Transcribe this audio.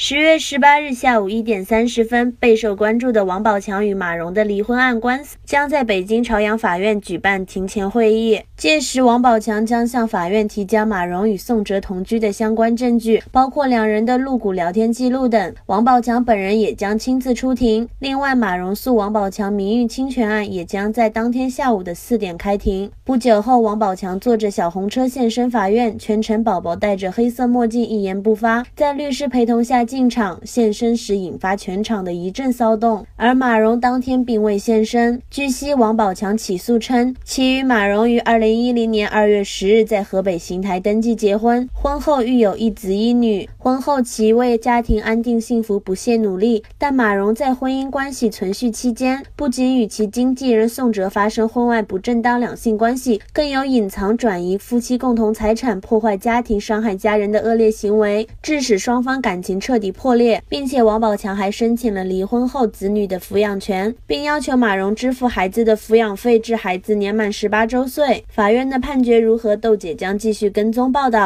十月十八日下午一点三十分，备受关注的王宝强与马蓉的离婚案官司将在北京朝阳法院举办庭前会议。届时，王宝强将向法院提交马蓉与宋哲同居的相关证据，包括两人的露骨聊天记录等。王宝强本人也将亲自出庭。另外，马蓉诉王宝强名誉侵权案也将在当天下午的四点开庭。不久后，王宝强坐着小红车现身法院，全程宝宝戴着黑色墨镜，一言不发，在律师陪同下。进场现身时，引发全场的一阵骚动。而马蓉当天并未现身。据悉，王宝强起诉称，其与马蓉于二零一零年二月十日在河北邢台登记结婚，婚后育有一子一女。婚后其为家庭安定幸福不懈努力。但马蓉在婚姻关系存续期间，不仅与其经纪人宋哲发生婚外不正当两性关系，更有隐藏转移夫妻共同财产、破坏家庭、伤害家人的恶劣行为，致使双方感情彻。底破裂，并且王宝强还申请了离婚后子女的抚养权，并要求马蓉支付孩子的抚养费至孩子年满十八周岁。法院的判决如何？豆姐将继续跟踪报道。